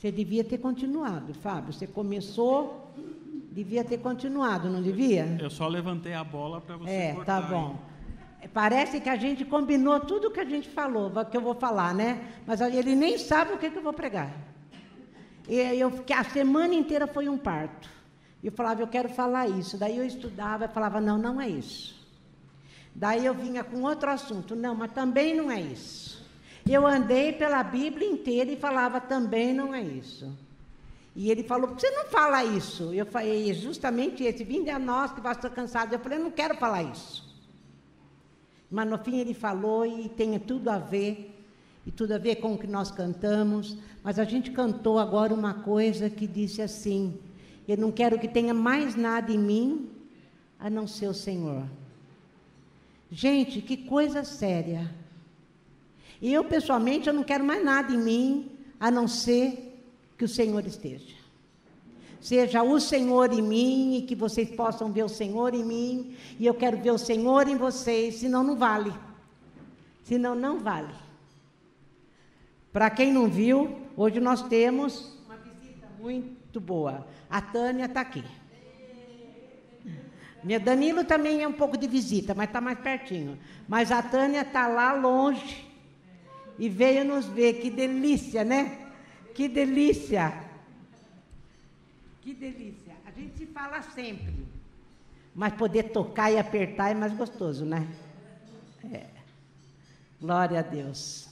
Você devia ter continuado, Fábio. Você começou, devia ter continuado, não devia? Eu só levantei a bola para você É, cortar. tá bom. Parece que a gente combinou tudo o que a gente falou, que eu vou falar, né? Mas ele nem sabe o que, que eu vou pregar. E eu, que a semana inteira foi um parto. E eu falava, eu quero falar isso. Daí eu estudava e falava, não, não é isso. Daí eu vinha com outro assunto, não, mas também não é isso. Eu andei pela Bíblia inteira e falava, também não é isso. E ele falou, você não fala isso? Eu falei, justamente esse, vinde a nós que vai estar cansado. Eu falei, eu não quero falar isso. Mas no fim ele falou e tem tudo a ver, e tudo a ver com o que nós cantamos. Mas a gente cantou agora uma coisa que disse assim: Eu não quero que tenha mais nada em mim a não ser o Senhor. Gente, que coisa séria. E eu, pessoalmente, eu não quero mais nada em mim a não ser que o Senhor esteja. Seja o Senhor em mim e que vocês possam ver o Senhor em mim, e eu quero ver o Senhor em vocês, senão não vale. Senão não vale. Para quem não viu, hoje nós temos uma visita muito boa. A Tânia está aqui. Minha Danilo também é um pouco de visita, mas está mais pertinho. Mas a Tânia está lá longe e veio nos ver. Que delícia, né? Que delícia. Que delícia. A gente se fala sempre. Mas poder tocar e apertar é mais gostoso, né? É. Glória a Deus.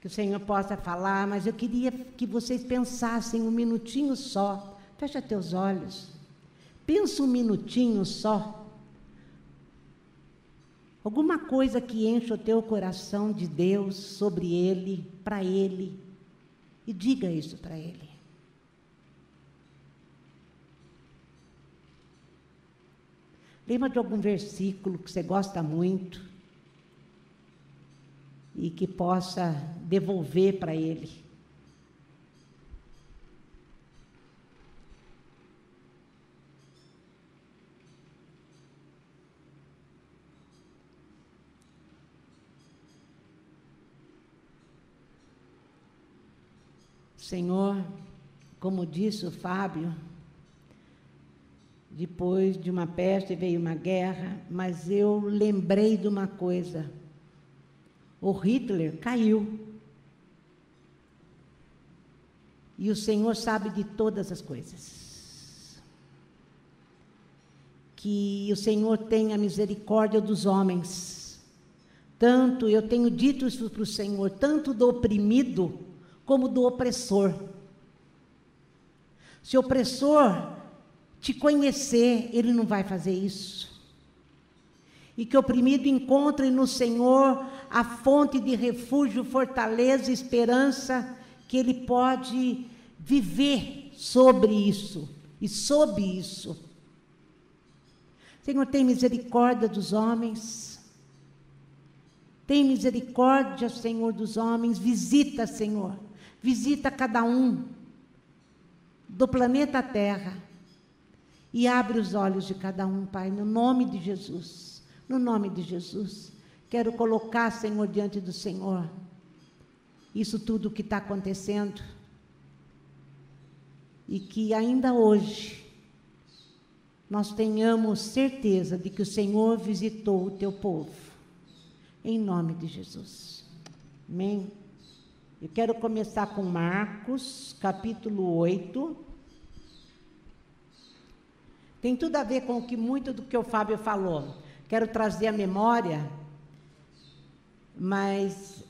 Que o Senhor possa falar, mas eu queria que vocês pensassem um minutinho só. Fecha teus olhos. Pensa um minutinho só. Alguma coisa que enche o teu coração de Deus, sobre Ele, para Ele. E diga isso para Ele. Lembra de algum versículo que você gosta muito e que possa devolver para Ele. Senhor, como disse o Fábio, depois de uma peste veio uma guerra, mas eu lembrei de uma coisa. O Hitler caiu. E o Senhor sabe de todas as coisas. Que o Senhor tenha misericórdia dos homens. Tanto, eu tenho dito isso para o Senhor, tanto do oprimido como do opressor. Se o opressor te conhecer, ele não vai fazer isso. E que o oprimido encontre no Senhor a fonte de refúgio, fortaleza, esperança, que ele pode viver sobre isso e sob isso. Senhor, tem misericórdia dos homens. Tem misericórdia, Senhor, dos homens. Visita, Senhor. Visita cada um do planeta Terra e abre os olhos de cada um, Pai, no nome de Jesus. No nome de Jesus. Quero colocar, Senhor, diante do Senhor, isso tudo que está acontecendo. E que ainda hoje nós tenhamos certeza de que o Senhor visitou o teu povo. Em nome de Jesus. Amém. Eu quero começar com Marcos, capítulo 8. Tem tudo a ver com o que muito do que o Fábio falou. Quero trazer a memória, mas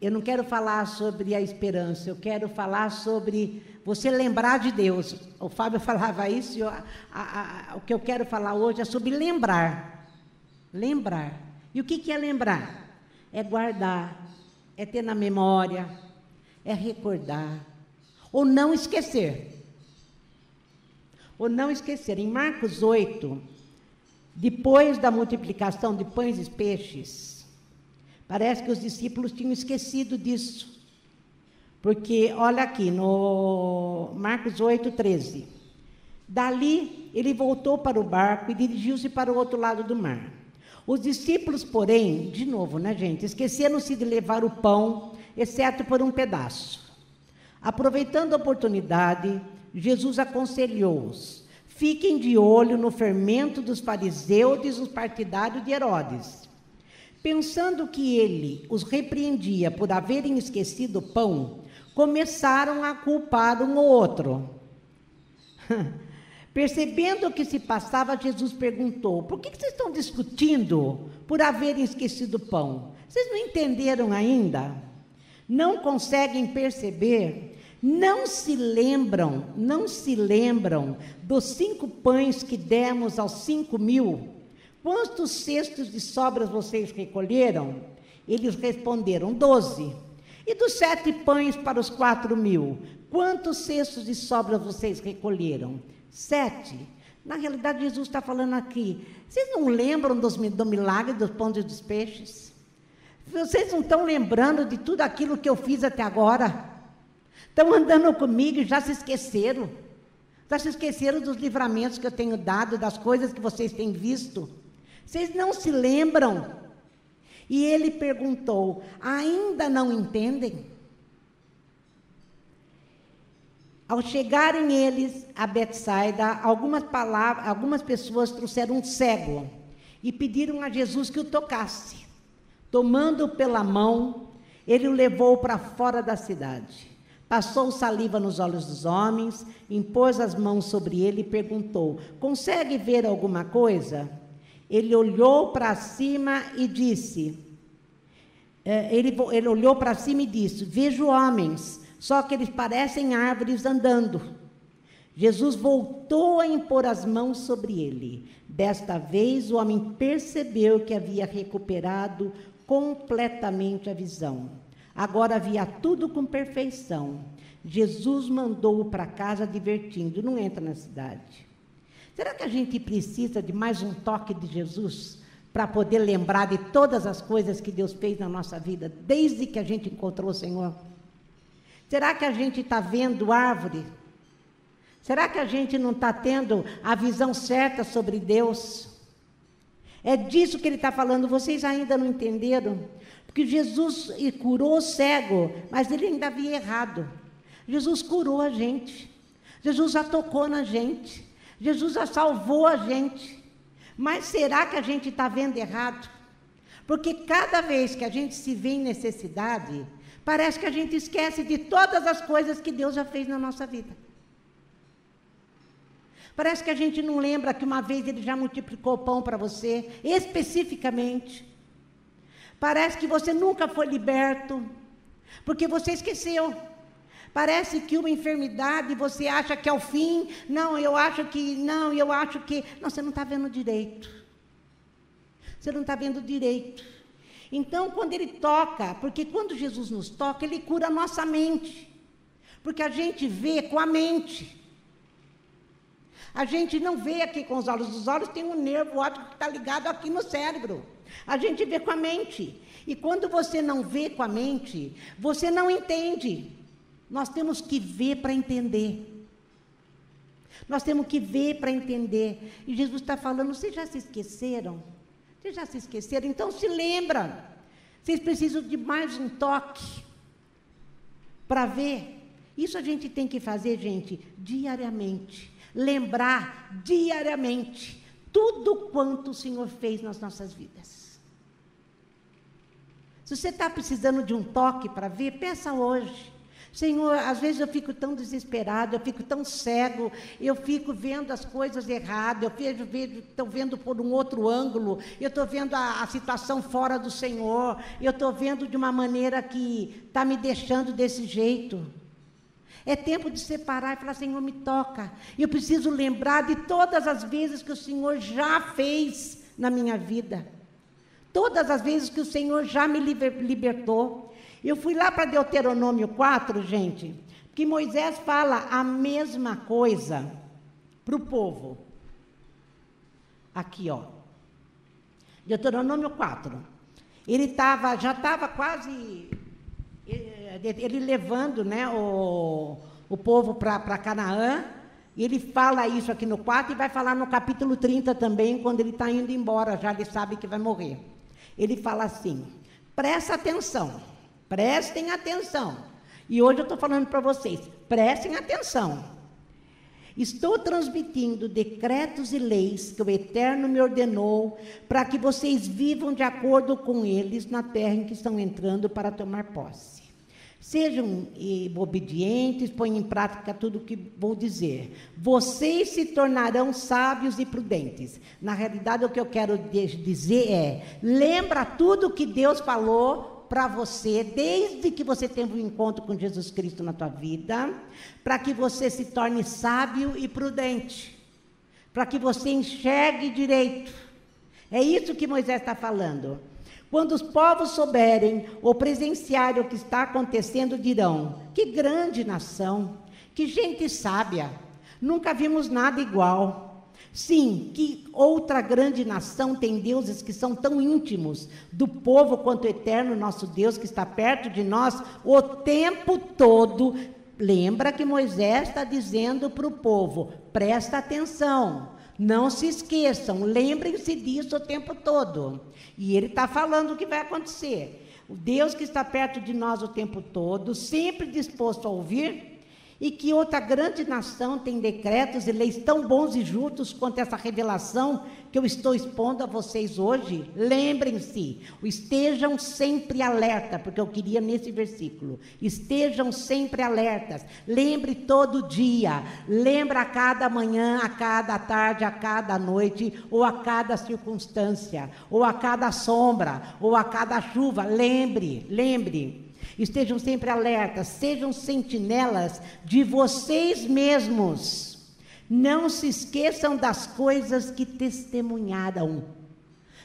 eu não quero falar sobre a esperança, eu quero falar sobre você lembrar de Deus. O Fábio falava isso, eu, a, a, a, o que eu quero falar hoje é sobre lembrar. Lembrar. E o que, que é lembrar? É guardar, é ter na memória, é recordar, ou não esquecer. Ou não esquecer, em Marcos 8, depois da multiplicação de pães e peixes, parece que os discípulos tinham esquecido disso. Porque, olha aqui, no Marcos 8, 13. Dali, ele voltou para o barco e dirigiu-se para o outro lado do mar. Os discípulos, porém, de novo, né, gente, esqueceram-se de levar o pão, exceto por um pedaço. Aproveitando a oportunidade, Jesus aconselhou-os: fiquem de olho no fermento dos fariseus e dos partidários de Herodes. Pensando que ele os repreendia por haverem esquecido o pão, começaram a culpar um ou outro. Percebendo o que se passava, Jesus perguntou: Por que vocês estão discutindo por haverem esquecido o pão? Vocês não entenderam ainda? Não conseguem perceber? Não se lembram, não se lembram dos cinco pães que demos aos cinco mil? Quantos cestos de sobras vocês recolheram? Eles responderam: doze. E dos sete pães para os quatro mil, quantos cestos de sobras vocês recolheram? Sete. Na realidade, Jesus está falando aqui. Vocês não lembram dos, do milagre dos pães e dos peixes? Vocês não estão lembrando de tudo aquilo que eu fiz até agora? Estão andando comigo e já se esqueceram. Já se esqueceram dos livramentos que eu tenho dado, das coisas que vocês têm visto. Vocês não se lembram? E ele perguntou: ainda não entendem? Ao chegarem eles a Betsaida, algumas, palavras, algumas pessoas trouxeram um cego e pediram a Jesus que o tocasse. Tomando-o pela mão, ele o levou para fora da cidade. Passou saliva nos olhos dos homens, impôs as mãos sobre ele e perguntou: Consegue ver alguma coisa? Ele olhou para cima e disse: é, ele, ele olhou para cima e disse: Vejo homens, só que eles parecem árvores andando. Jesus voltou a impor as mãos sobre ele. Desta vez, o homem percebeu que havia recuperado completamente a visão. Agora via tudo com perfeição. Jesus mandou-o para casa divertindo, não entra na cidade. Será que a gente precisa de mais um toque de Jesus para poder lembrar de todas as coisas que Deus fez na nossa vida, desde que a gente encontrou o Senhor? Será que a gente está vendo árvore? Será que a gente não está tendo a visão certa sobre Deus? É disso que ele está falando, vocês ainda não entenderam? Porque Jesus curou o cego, mas ele ainda havia errado. Jesus curou a gente. Jesus já tocou na gente. Jesus já salvou a gente. Mas será que a gente está vendo errado? Porque cada vez que a gente se vê em necessidade, parece que a gente esquece de todas as coisas que Deus já fez na nossa vida. Parece que a gente não lembra que uma vez ele já multiplicou o pão para você, especificamente. Parece que você nunca foi liberto, porque você esqueceu. Parece que uma enfermidade você acha que é o fim. Não, eu acho que. Não, eu acho que. Não, você não está vendo direito. Você não está vendo direito. Então, quando ele toca, porque quando Jesus nos toca, ele cura a nossa mente. Porque a gente vê com a mente. A gente não vê aqui com os olhos, os olhos têm um nervo óptico que está ligado aqui no cérebro. A gente vê com a mente. E quando você não vê com a mente, você não entende. Nós temos que ver para entender. Nós temos que ver para entender. E Jesus está falando, vocês já se esqueceram? Vocês já se esqueceram? Então se lembra. Vocês precisam de mais um toque para ver. Isso a gente tem que fazer, gente, diariamente lembrar diariamente tudo quanto o Senhor fez nas nossas vidas. Se você está precisando de um toque para ver, peça hoje. Senhor, às vezes eu fico tão desesperado, eu fico tão cego, eu fico vendo as coisas erradas, eu vejo, vejo, estou vendo por um outro ângulo, eu estou vendo a, a, situação fora do Senhor, eu estou vendo de uma maneira que está me deixando desse jeito. É tempo de separar e falar: Senhor, me toca. Eu preciso lembrar de todas as vezes que o Senhor já fez na minha vida. Todas as vezes que o Senhor já me libertou. Eu fui lá para Deuteronômio 4, gente, que Moisés fala a mesma coisa para o povo. Aqui, ó. Deuteronômio 4. Ele tava, já estava quase ele levando né, o, o povo para Canaã, e ele fala isso aqui no 4 e vai falar no capítulo 30 também, quando ele está indo embora, já ele sabe que vai morrer. Ele fala assim: presta atenção, prestem atenção. E hoje eu estou falando para vocês, prestem atenção. Estou transmitindo decretos e leis que o Eterno me ordenou para que vocês vivam de acordo com eles na terra em que estão entrando para tomar posse. Sejam eh, obedientes, ponham em prática tudo o que vou dizer. Vocês se tornarão sábios e prudentes. Na realidade, o que eu quero dizer é: lembra tudo que Deus falou para você, desde que você teve um encontro com Jesus Cristo na tua vida, para que você se torne sábio e prudente, para que você enxergue direito. É isso que Moisés está falando. Quando os povos souberem ou presenciarem o que está acontecendo, dirão: que grande nação, que gente sábia, nunca vimos nada igual. Sim, que outra grande nação tem deuses que são tão íntimos do povo quanto o eterno nosso Deus que está perto de nós o tempo todo. Lembra que Moisés está dizendo para o povo: presta atenção, não se esqueçam, lembrem-se disso o tempo todo. E ele está falando o que vai acontecer. O Deus que está perto de nós o tempo todo, sempre disposto a ouvir, e que outra grande nação tem decretos e leis tão bons e justos quanto essa revelação que eu estou expondo a vocês hoje, lembrem-se, estejam sempre alerta, porque eu queria nesse versículo, estejam sempre alertas, lembre todo dia, lembra a cada manhã, a cada tarde, a cada noite, ou a cada circunstância, ou a cada sombra, ou a cada chuva, lembre, lembre, Estejam sempre alertas, sejam sentinelas de vocês mesmos. Não se esqueçam das coisas que testemunharam.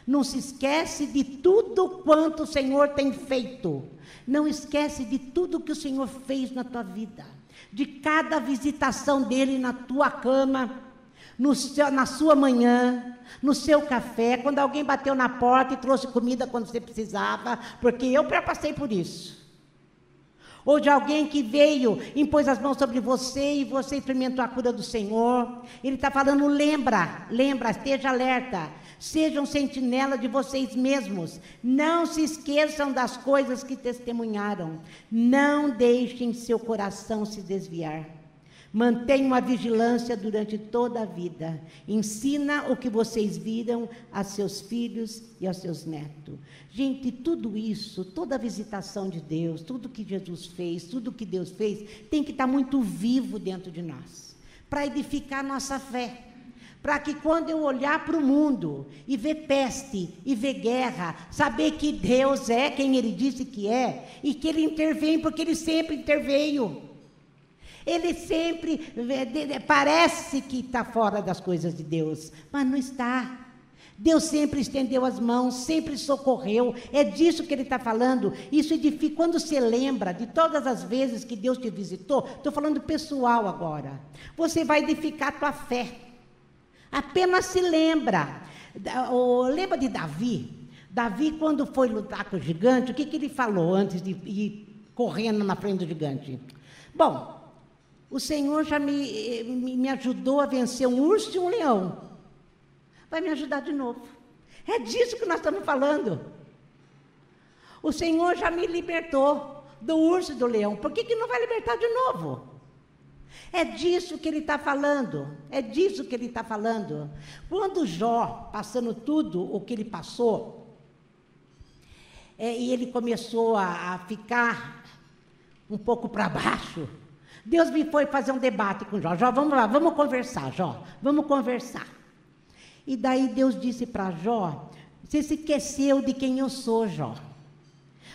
Não se esquece de tudo quanto o Senhor tem feito. Não esquece de tudo que o Senhor fez na tua vida. De cada visitação dele na tua cama, no seu, na sua manhã, no seu café, quando alguém bateu na porta e trouxe comida quando você precisava, porque eu passei por isso ou de alguém que veio, impôs as mãos sobre você e você experimentou a cura do Senhor. Ele está falando, lembra, lembra, esteja alerta, sejam sentinela de vocês mesmos, não se esqueçam das coisas que testemunharam, não deixem seu coração se desviar. Mantenha uma vigilância durante toda a vida. Ensina o que vocês viram a seus filhos e aos seus netos. Gente, tudo isso, toda a visitação de Deus, tudo que Jesus fez, tudo que Deus fez, tem que estar muito vivo dentro de nós, para edificar nossa fé. Para que quando eu olhar para o mundo e ver peste e ver guerra, saber que Deus é quem Ele disse que é e que Ele intervém, porque Ele sempre interveio. Ele sempre parece que está fora das coisas de Deus, mas não está. Deus sempre estendeu as mãos, sempre socorreu. É disso que ele está falando. Isso edifica. Quando você lembra de todas as vezes que Deus te visitou, estou falando pessoal agora. Você vai edificar a tua fé. Apenas se lembra. lembra de Davi? Davi, quando foi lutar com o gigante, o que, que ele falou antes de ir correndo na frente do gigante? Bom, o Senhor já me, me, me ajudou a vencer um urso e um leão. Vai me ajudar de novo. É disso que nós estamos falando. O Senhor já me libertou do urso e do leão. Por que, que não vai libertar de novo? É disso que ele está falando. É disso que ele está falando. Quando Jó, passando tudo o que ele passou, é, e ele começou a, a ficar um pouco para baixo, Deus me foi fazer um debate com Jó. Jó, vamos lá, vamos conversar, Jó, vamos conversar. E daí Deus disse para Jó: Você se esqueceu de quem eu sou, Jó.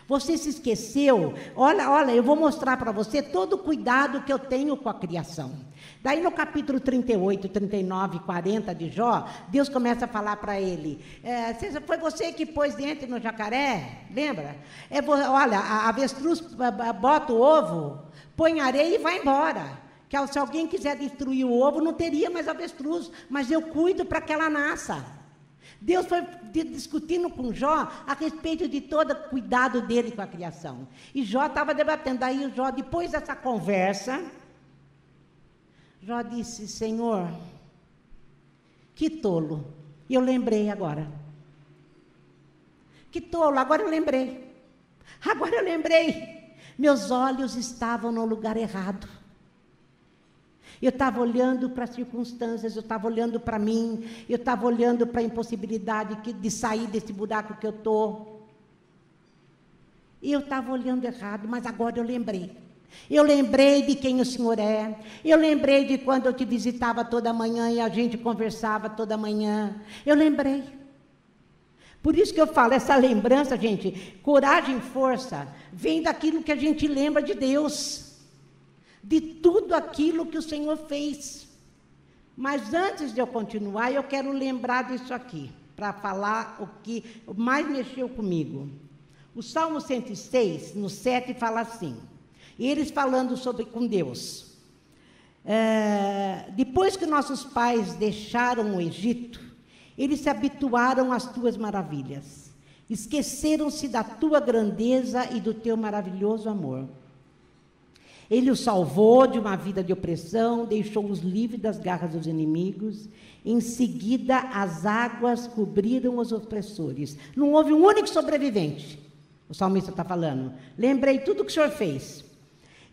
Você se esqueceu? Olha, olha, eu vou mostrar para você todo o cuidado que eu tenho com a criação. Daí no capítulo 38, 39, 40 de Jó, Deus começa a falar para ele: é, Foi você que pôs dentro no jacaré? Lembra? É, olha, a avestruz bota o ovo, põe areia e vai embora. Que se alguém quiser destruir o ovo, não teria mais avestruz, mas eu cuido para que ela nasça. Deus foi discutindo com Jó a respeito de todo o cuidado dele com a criação. E Jó estava debatendo. Aí Jó, depois dessa conversa, Jó disse: Senhor, que tolo. E eu lembrei agora. Que tolo, agora eu lembrei. Agora eu lembrei. Meus olhos estavam no lugar errado. Eu estava olhando para as circunstâncias, eu estava olhando para mim, eu estava olhando para a impossibilidade de sair desse buraco que eu estou. E eu estava olhando errado, mas agora eu lembrei. Eu lembrei de quem o Senhor é. Eu lembrei de quando eu te visitava toda manhã e a gente conversava toda manhã. Eu lembrei. Por isso que eu falo, essa lembrança, gente, coragem e força, vem daquilo que a gente lembra de Deus, de tudo aquilo que o Senhor fez. Mas antes de eu continuar, eu quero lembrar disso aqui, para falar o que mais mexeu comigo. O Salmo 106, no 7, fala assim: eles falando sobre com Deus. É, depois que nossos pais deixaram o Egito, eles se habituaram às tuas maravilhas. Esqueceram-se da tua grandeza e do teu maravilhoso amor. Ele os salvou de uma vida de opressão, deixou-os livres das garras dos inimigos. Em seguida, as águas cobriram os opressores. Não houve um único sobrevivente. O salmista está falando. Lembrei tudo o que o senhor fez.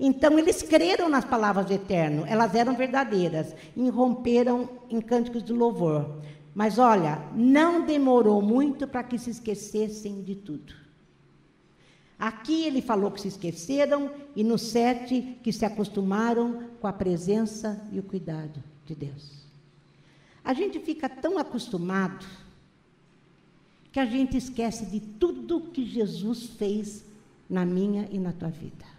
Então eles creram nas palavras do Eterno, elas eram verdadeiras, e romperam em cânticos de louvor. Mas olha, não demorou muito para que se esquecessem de tudo. Aqui ele falou que se esqueceram, e no sete, que se acostumaram com a presença e o cuidado de Deus. A gente fica tão acostumado que a gente esquece de tudo que Jesus fez na minha e na tua vida.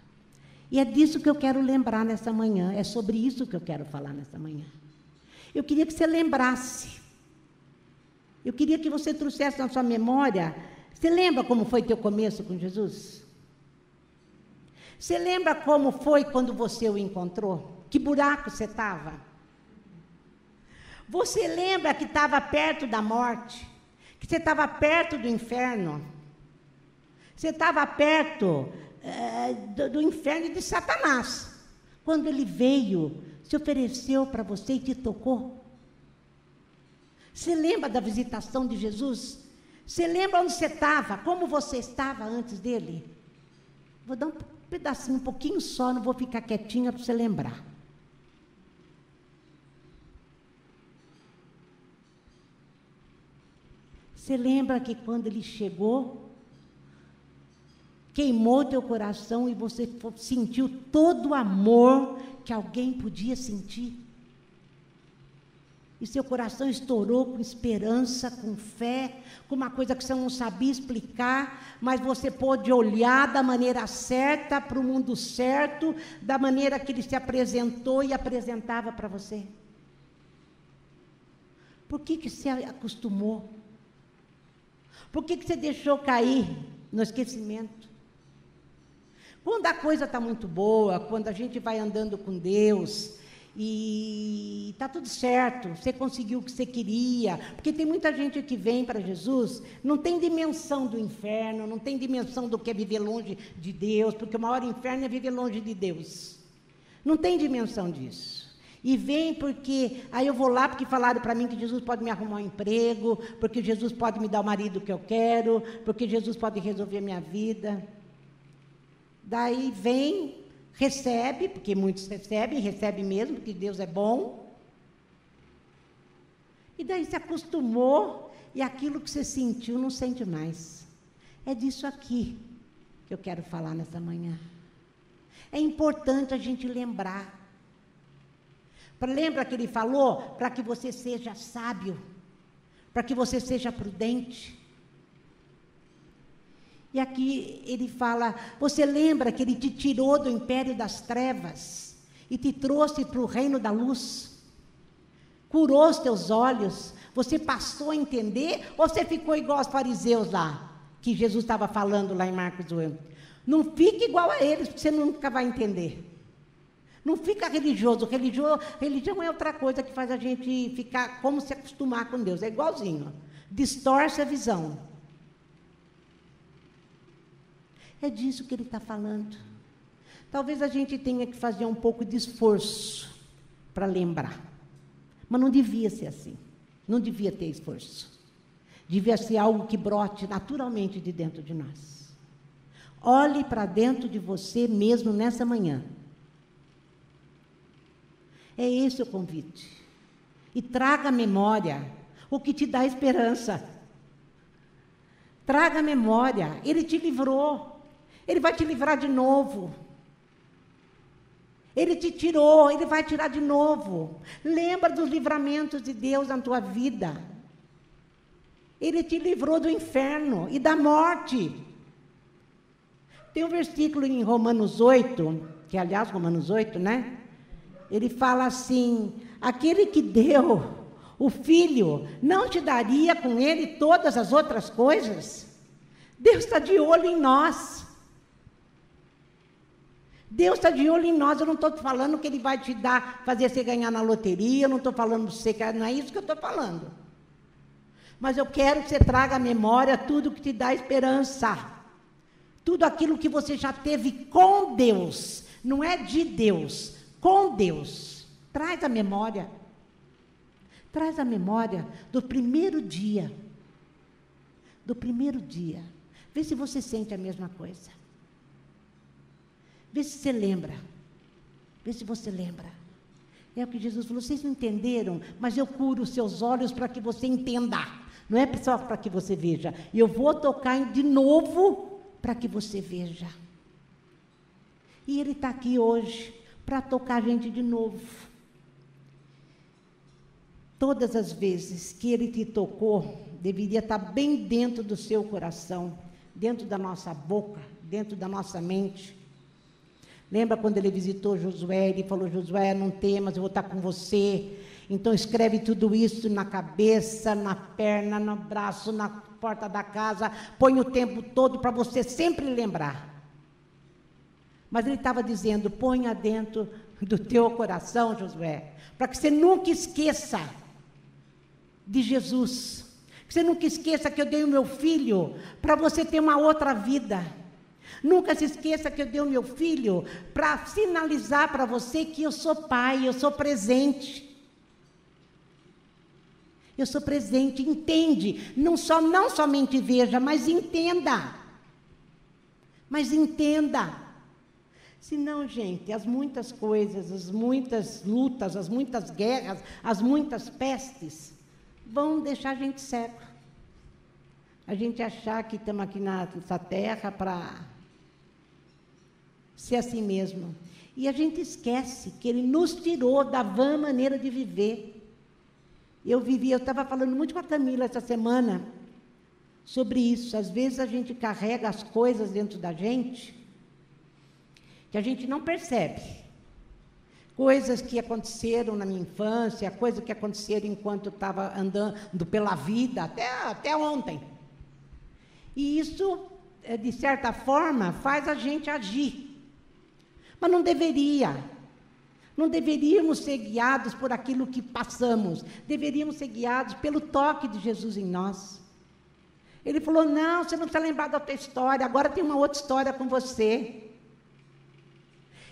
E é disso que eu quero lembrar nessa manhã, é sobre isso que eu quero falar nessa manhã. Eu queria que você lembrasse. Eu queria que você trouxesse na sua memória. Você lembra como foi teu começo com Jesus? Você lembra como foi quando você o encontrou? Que buraco você estava? Você lembra que estava perto da morte? Que você estava perto do inferno? Você estava perto é, do, do inferno de Satanás. Quando ele veio, se ofereceu para você e te tocou. Você lembra da visitação de Jesus? Você lembra onde você estava? Como você estava antes dele? Vou dar um pedacinho, um pouquinho só, não vou ficar quietinha para você lembrar. Você lembra que quando ele chegou, queimou teu coração e você sentiu todo o amor que alguém podia sentir. E seu coração estourou com esperança, com fé, com uma coisa que você não sabia explicar, mas você pôde olhar da maneira certa, para o mundo certo, da maneira que ele se apresentou e apresentava para você. Por que, que você acostumou? Por que, que você deixou cair no esquecimento? Quando a coisa está muito boa, quando a gente vai andando com Deus e está tudo certo, você conseguiu o que você queria, porque tem muita gente que vem para Jesus, não tem dimensão do inferno, não tem dimensão do que é viver longe de Deus, porque o maior inferno é viver longe de Deus. Não tem dimensão disso. E vem porque, aí eu vou lá porque falaram para mim que Jesus pode me arrumar um emprego, porque Jesus pode me dar o marido que eu quero, porque Jesus pode resolver minha vida. Daí vem, recebe, porque muitos recebem, recebem mesmo, porque Deus é bom. E daí se acostumou e aquilo que você sentiu não sente mais. É disso aqui que eu quero falar nessa manhã. É importante a gente lembrar. Lembra que ele falou? Para que você seja sábio, para que você seja prudente. E aqui ele fala: Você lembra que ele te tirou do império das trevas e te trouxe para o reino da luz? Curou os teus olhos? Você passou a entender? Ou você ficou igual aos fariseus lá, que Jesus estava falando lá em Marcos 8? Não fique igual a eles, porque você nunca vai entender. Não fica religioso. Religio, religião é outra coisa que faz a gente ficar como se acostumar com Deus. É igualzinho. Distorce a visão. É disso que ele está falando. Talvez a gente tenha que fazer um pouco de esforço para lembrar. Mas não devia ser assim. Não devia ter esforço. Devia ser algo que brote naturalmente de dentro de nós. Olhe para dentro de você mesmo nessa manhã. É esse o convite. E traga à memória o que te dá esperança. Traga à memória, ele te livrou. Ele vai te livrar de novo. Ele te tirou, ele vai tirar de novo. Lembra dos livramentos de Deus na tua vida. Ele te livrou do inferno e da morte. Tem um versículo em Romanos 8, que aliás, Romanos 8, né? Ele fala assim: aquele que deu o filho, não te daria com ele todas as outras coisas? Deus está de olho em nós. Deus está de olho em nós. Eu não estou falando que Ele vai te dar, fazer você ganhar na loteria. Eu não estou falando para você que não é isso que eu estou falando. Mas eu quero que você traga à memória tudo que te dá esperança. Tudo aquilo que você já teve com Deus. Não é de Deus, com Deus. Traz a memória. Traz a memória do primeiro dia. Do primeiro dia. Vê se você sente a mesma coisa. Vê se você lembra. Vê se você lembra. É o que Jesus falou, vocês não entenderam, mas eu curo os seus olhos para que você entenda. Não é só para que você veja. Eu vou tocar de novo para que você veja. E Ele está aqui hoje para tocar a gente de novo. Todas as vezes que Ele te tocou, deveria estar tá bem dentro do seu coração, dentro da nossa boca, dentro da nossa mente. Lembra quando ele visitou Josué? Ele falou: Josué, não temas, eu vou estar com você. Então escreve tudo isso na cabeça, na perna, no braço, na porta da casa. Põe o tempo todo para você sempre lembrar. Mas ele estava dizendo: ponha dentro do teu coração, Josué, para que você nunca esqueça de Jesus. Que você nunca esqueça que eu dei o meu filho para você ter uma outra vida. Nunca se esqueça que eu dei o meu filho para sinalizar para você que eu sou pai, eu sou presente. Eu sou presente, entende? Não só não somente veja, mas entenda. Mas entenda. Senão, gente, as muitas coisas, as muitas lutas, as muitas guerras, as muitas pestes vão deixar a gente cego. A gente achar que estamos aqui nessa terra para ser assim mesmo. E a gente esquece que ele nos tirou da vã maneira de viver. Eu vivi, eu estava falando muito com a Camila essa semana sobre isso. Às vezes a gente carrega as coisas dentro da gente que a gente não percebe. Coisas que aconteceram na minha infância, coisas que aconteceram enquanto eu estava andando pela vida, até, até ontem. E isso, eh, de certa forma, faz a gente agir. Mas não deveria. Não deveríamos ser guiados por aquilo que passamos, deveríamos ser guiados pelo toque de Jesus em nós. Ele falou: Não, você não precisa lembrar da tua história, agora tem uma outra história com você.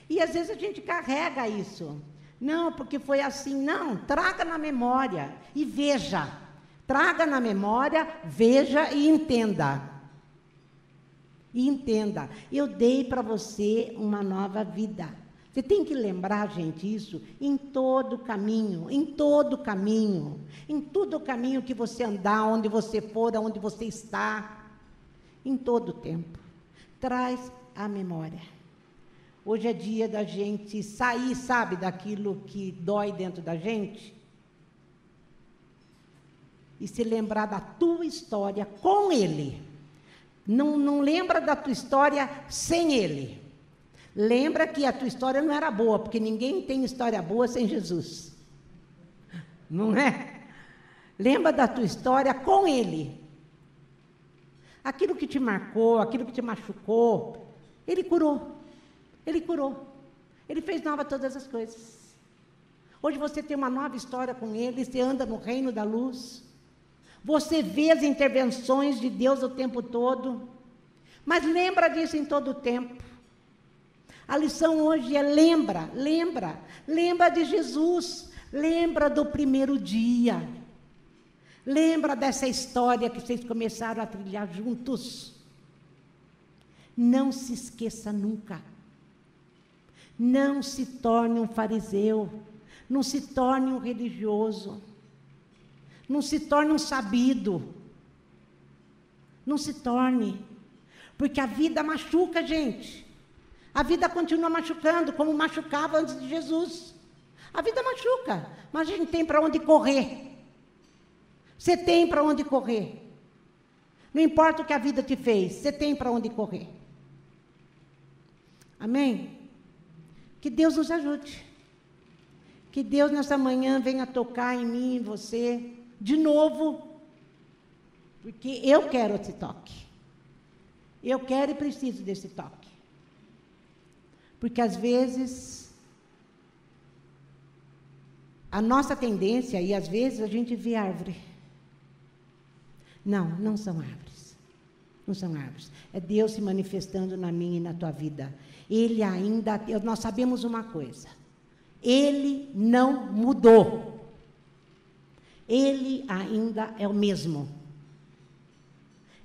E às vezes a gente carrega isso. Não, porque foi assim. Não, traga na memória e veja. Traga na memória, veja e entenda. E entenda, eu dei para você uma nova vida. Você tem que lembrar, gente, isso em todo caminho, em todo caminho, em todo caminho que você andar, onde você for, onde você está, em todo tempo. Traz a memória. Hoje é dia da gente sair, sabe, daquilo que dói dentro da gente e se lembrar da tua história com Ele. Não, não lembra da tua história sem Ele. Lembra que a tua história não era boa, porque ninguém tem história boa sem Jesus. Não é? Lembra da tua história com Ele. Aquilo que te marcou, aquilo que te machucou, Ele curou. Ele curou. Ele fez nova todas as coisas. Hoje você tem uma nova história com Ele, você anda no reino da luz. Você vê as intervenções de Deus o tempo todo. Mas lembra disso em todo o tempo. A lição hoje é lembra, lembra, lembra de Jesus, lembra do primeiro dia. Lembra dessa história que vocês começaram a trilhar juntos. Não se esqueça nunca. Não se torne um fariseu. Não se torne um religioso. Não se torne um sabido. Não se torne. Porque a vida machuca, gente. A vida continua machucando, como machucava antes de Jesus. A vida machuca, mas a gente tem para onde correr. Você tem para onde correr. Não importa o que a vida te fez, você tem para onde correr. Amém? Que Deus nos ajude. Que Deus nessa manhã venha tocar em mim, em você, de novo. Porque eu quero esse toque. Eu quero e preciso desse toque. Porque às vezes a nossa tendência, e às vezes a gente vê árvore. Não, não são árvores. Não são árvores. É Deus se manifestando na minha e na tua vida. Ele ainda, nós sabemos uma coisa. Ele não mudou. Ele ainda é o mesmo.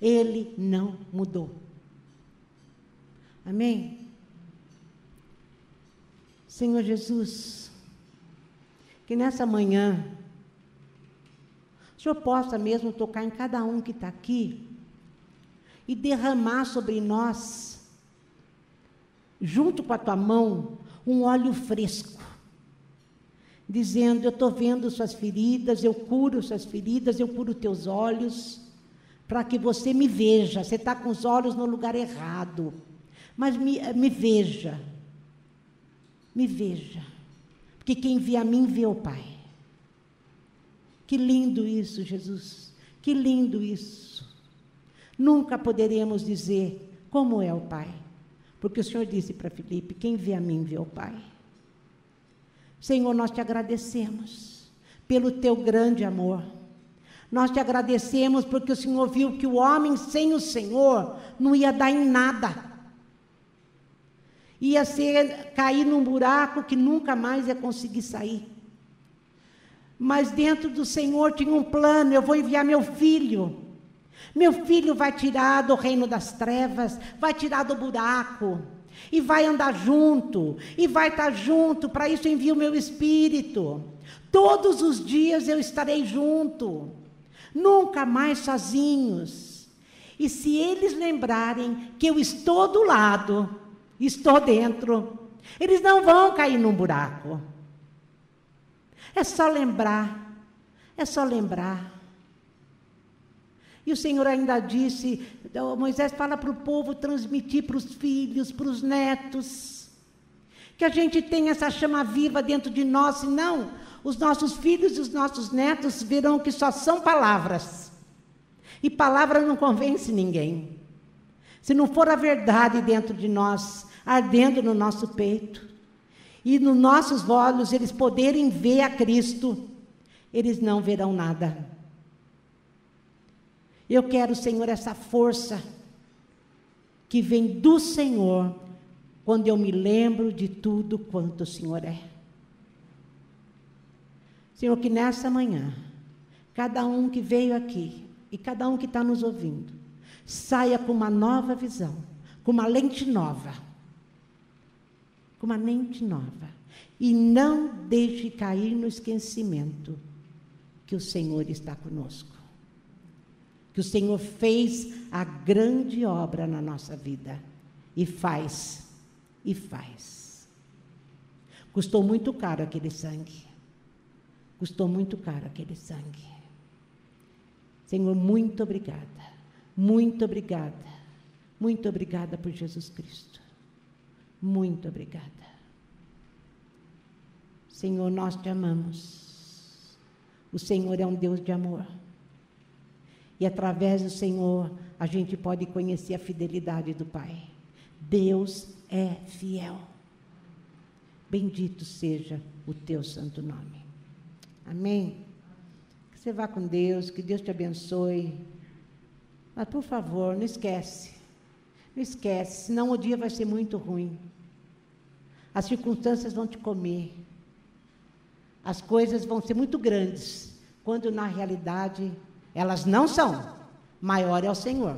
Ele não mudou. Amém? Senhor Jesus, que nessa manhã, o Senhor possa mesmo tocar em cada um que está aqui e derramar sobre nós, junto com a tua mão, um óleo fresco, dizendo: Eu estou vendo suas feridas, eu curo suas feridas, eu curo teus olhos, para que você me veja. Você está com os olhos no lugar errado, mas me, me veja, me veja, porque quem vê a mim vê o Pai. Que lindo isso, Jesus. Que lindo isso. Nunca poderemos dizer como é o Pai, porque o Senhor disse para Filipe: quem vê a mim vê o Pai. Senhor, nós te agradecemos pelo teu grande amor. Nós te agradecemos porque o Senhor viu que o homem sem o Senhor não ia dar em nada. Ia ser cair num buraco que nunca mais ia conseguir sair. Mas dentro do Senhor tinha um plano, eu vou enviar meu filho. Meu filho vai tirar do reino das trevas, vai tirar do buraco e vai andar junto, e vai estar junto, para isso envio o meu espírito. Todos os dias eu estarei junto, nunca mais sozinhos. E se eles lembrarem que eu estou do lado, estou dentro, eles não vão cair num buraco. É só lembrar, é só lembrar. E o Senhor ainda disse: Moisés fala para o povo transmitir para os filhos, para os netos, que a gente tem essa chama viva dentro de nós, senão os nossos filhos e os nossos netos verão que só são palavras. E palavra não convence ninguém. Se não for a verdade dentro de nós, ardendo no nosso peito, e nos nossos olhos eles poderem ver a Cristo, eles não verão nada. Eu quero, Senhor, essa força que vem do Senhor quando eu me lembro de tudo quanto o Senhor é. Senhor, que nessa manhã, cada um que veio aqui e cada um que está nos ouvindo, saia com uma nova visão, com uma lente nova. Com uma lente nova. E não deixe cair no esquecimento que o Senhor está conosco que o Senhor fez a grande obra na nossa vida e faz, e faz. Custou muito caro aquele sangue. Custou muito caro aquele sangue. Senhor, muito obrigada. Muito obrigada. Muito obrigada por Jesus Cristo. Muito obrigada. Senhor, nós te amamos. O Senhor é um Deus de amor. E através do Senhor, a gente pode conhecer a fidelidade do Pai. Deus é fiel. Bendito seja o teu santo nome. Amém? Que você vá com Deus, que Deus te abençoe. Mas, por favor, não esquece. Não esquece, senão o dia vai ser muito ruim. As circunstâncias vão te comer. As coisas vão ser muito grandes, quando na realidade elas não são. Maior é o Senhor.